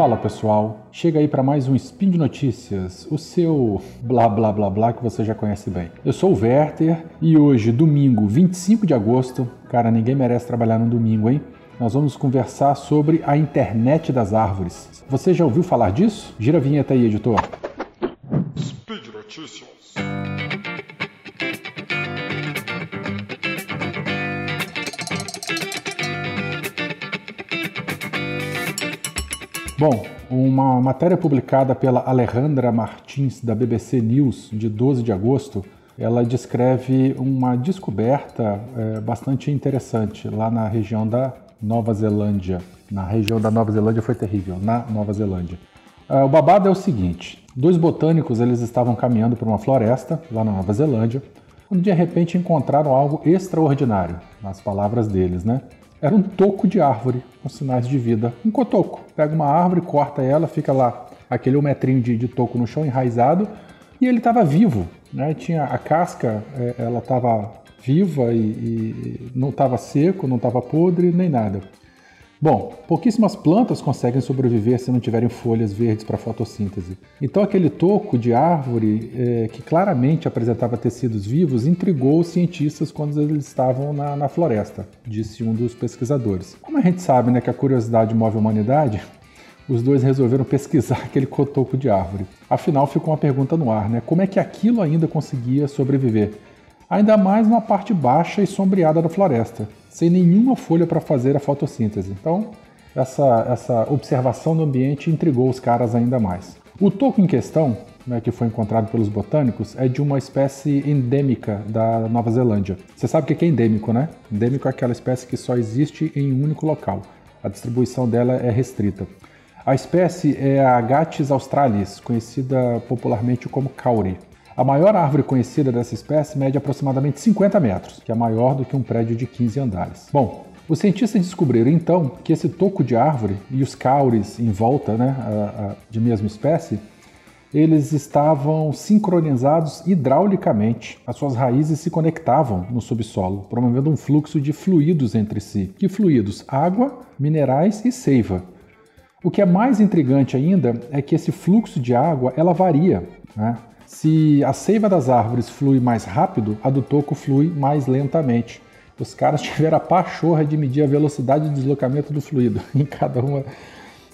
Fala pessoal, chega aí para mais um Spin de Notícias, o seu blá blá blá blá que você já conhece bem. Eu sou o Werther e hoje, domingo 25 de agosto, cara, ninguém merece trabalhar no domingo, hein? Nós vamos conversar sobre a internet das árvores. Você já ouviu falar disso? Gira a vinheta aí, editor. Speed Notícias. Bom, uma matéria publicada pela Alejandra Martins da BBC News de 12 de agosto, ela descreve uma descoberta é, bastante interessante lá na região da Nova Zelândia. Na região da Nova Zelândia foi terrível, na Nova Zelândia. É, o babado é o seguinte: dois botânicos eles estavam caminhando por uma floresta lá na Nova Zelândia, quando de repente encontraram algo extraordinário, nas palavras deles, né? Era um toco de árvore com sinais de vida. Um cotoco. Pega uma árvore, corta ela, fica lá aquele um metrinho de, de toco no chão enraizado e ele estava vivo. Né? Tinha a casca, é, ela estava viva e, e não estava seco, não estava podre nem nada. Bom, pouquíssimas plantas conseguem sobreviver se não tiverem folhas verdes para fotossíntese. Então, aquele toco de árvore, é, que claramente apresentava tecidos vivos, intrigou os cientistas quando eles estavam na, na floresta, disse um dos pesquisadores. Como a gente sabe né, que a curiosidade move a humanidade, os dois resolveram pesquisar aquele cotoco de árvore. Afinal, ficou uma pergunta no ar, né? Como é que aquilo ainda conseguia sobreviver? Ainda mais na parte baixa e sombreada da floresta sem nenhuma folha para fazer a fotossíntese. Então, essa, essa observação do ambiente intrigou os caras ainda mais. O toco em questão, né, que foi encontrado pelos botânicos, é de uma espécie endêmica da Nova Zelândia. Você sabe o que é endêmico, né? Endêmico é aquela espécie que só existe em um único local. A distribuição dela é restrita. A espécie é a Agates australis, conhecida popularmente como kauri. A maior árvore conhecida dessa espécie mede aproximadamente 50 metros, que é maior do que um prédio de 15 andares. Bom, os cientistas descobriram então que esse toco de árvore e os caules em volta né, de mesma espécie, eles estavam sincronizados hidraulicamente. As suas raízes se conectavam no subsolo, promovendo um fluxo de fluidos entre si. Que fluidos? Água, minerais e seiva. O que é mais intrigante ainda é que esse fluxo de água ela varia. Né? Se a seiva das árvores flui mais rápido, a do toco flui mais lentamente. Os caras tiveram a pachorra de medir a velocidade de deslocamento do fluido em cada uma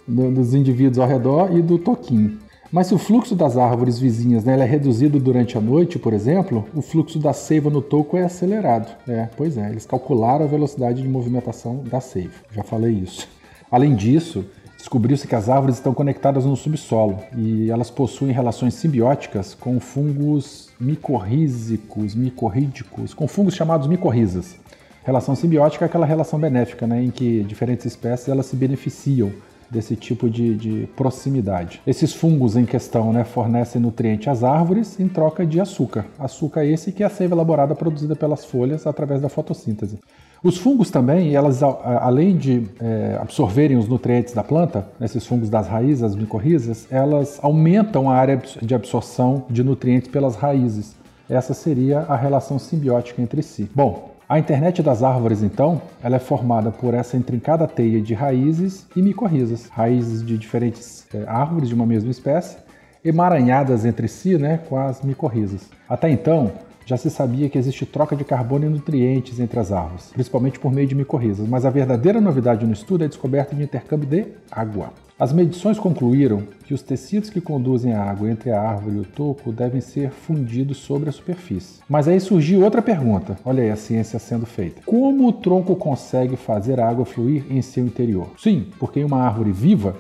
dos indivíduos ao redor e do toquinho. Mas se o fluxo das árvores vizinhas né, é reduzido durante a noite, por exemplo, o fluxo da seiva no toco é acelerado. É, pois é, eles calcularam a velocidade de movimentação da seiva. Já falei isso. Além disso, Descobriu-se que as árvores estão conectadas no subsolo e elas possuem relações simbióticas com fungos micorrízicos, micorrídicos, com fungos chamados micorrizas. Relação simbiótica é aquela relação benéfica, né, em que diferentes espécies elas se beneficiam desse tipo de, de, proximidade. Esses fungos em questão né, fornecem nutriente às árvores em troca de açúcar. Açúcar esse que é a seiva elaborada produzida pelas folhas através da fotossíntese. Os fungos também, elas além de é, absorverem os nutrientes da planta, esses fungos das raízes, as micorrizas, elas aumentam a área de absorção de nutrientes pelas raízes. Essa seria a relação simbiótica entre si. Bom, a internet das árvores, então, ela é formada por essa intrincada teia de raízes e micorrizas, raízes de diferentes é, árvores de uma mesma espécie, emaranhadas entre si né, com as micorrizas. Até então, já se sabia que existe troca de carbono e nutrientes entre as árvores, principalmente por meio de micorrizas, mas a verdadeira novidade no estudo é a descoberta de intercâmbio de água. As medições concluíram que os tecidos que conduzem a água entre a árvore e o topo devem ser fundidos sobre a superfície. Mas aí surgiu outra pergunta, olha aí a ciência sendo feita. Como o tronco consegue fazer a água fluir em seu interior? Sim, porque em uma árvore viva,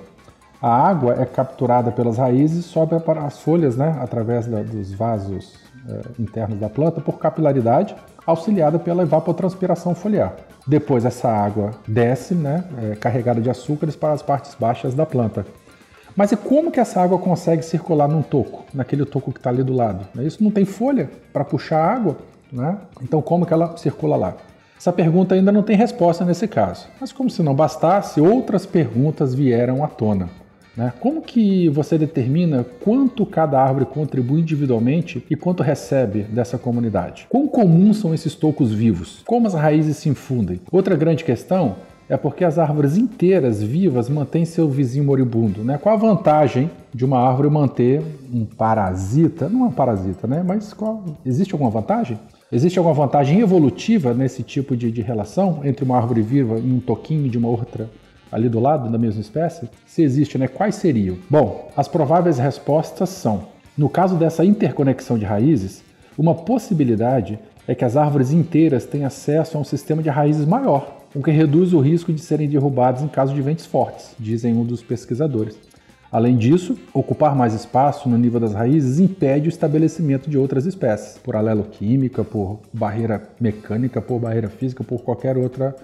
a água é capturada pelas raízes e sobe para as folhas né, através da, dos vasos eh, internos da planta por capilaridade, auxiliada pela evapotranspiração foliar. Depois essa água desce, né, é, carregada de açúcares para as partes baixas da planta. Mas e como que essa água consegue circular num toco, naquele toco que está ali do lado? Isso não tem folha para puxar a água, né? Então como que ela circula lá? Essa pergunta ainda não tem resposta nesse caso. Mas como se não bastasse, outras perguntas vieram à tona. Né? Como que você determina quanto cada árvore contribui individualmente e quanto recebe dessa comunidade? Quão comuns são esses tocos vivos? Como as raízes se infundem? Outra grande questão é porque as árvores inteiras vivas mantêm seu vizinho moribundo. Né? Qual a vantagem de uma árvore manter um parasita? Não é um parasita, né? Mas qual... existe alguma vantagem? Existe alguma vantagem evolutiva nesse tipo de, de relação entre uma árvore viva e um toquinho de uma outra ali do lado da mesma espécie? Se existe, né? Quais seriam? Bom, as prováveis respostas são: no caso dessa interconexão de raízes, uma possibilidade é que as árvores inteiras têm acesso a um sistema de raízes maior, o que reduz o risco de serem derrubadas em caso de ventos fortes, dizem um dos pesquisadores. Além disso, ocupar mais espaço no nível das raízes impede o estabelecimento de outras espécies, por aleloquímica, por barreira mecânica, por barreira física, por qualquer outra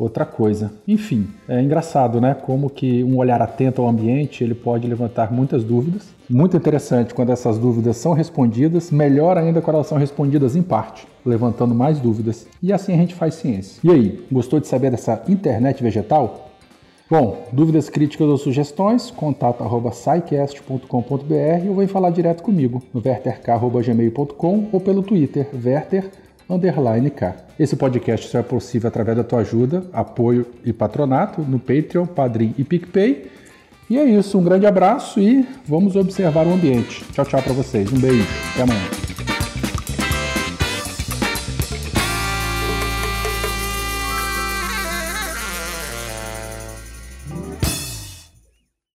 outra coisa. Enfim, é engraçado, né? Como que um olhar atento ao ambiente ele pode levantar muitas dúvidas. Muito interessante quando essas dúvidas são respondidas, melhor ainda quando elas são respondidas em parte, levantando mais dúvidas. E assim a gente faz ciência. E aí, gostou de saber dessa internet vegetal? Bom, dúvidas, críticas ou sugestões, contato arroba ou vem falar direto comigo no verterk.gmail.com ou pelo Twitter, verter underline K. Esse podcast só é possível através da tua ajuda, apoio e patronato no Patreon, Padrim e PicPay. E é isso, um grande abraço e vamos observar o ambiente. Tchau, tchau para vocês. Um beijo. Até amanhã.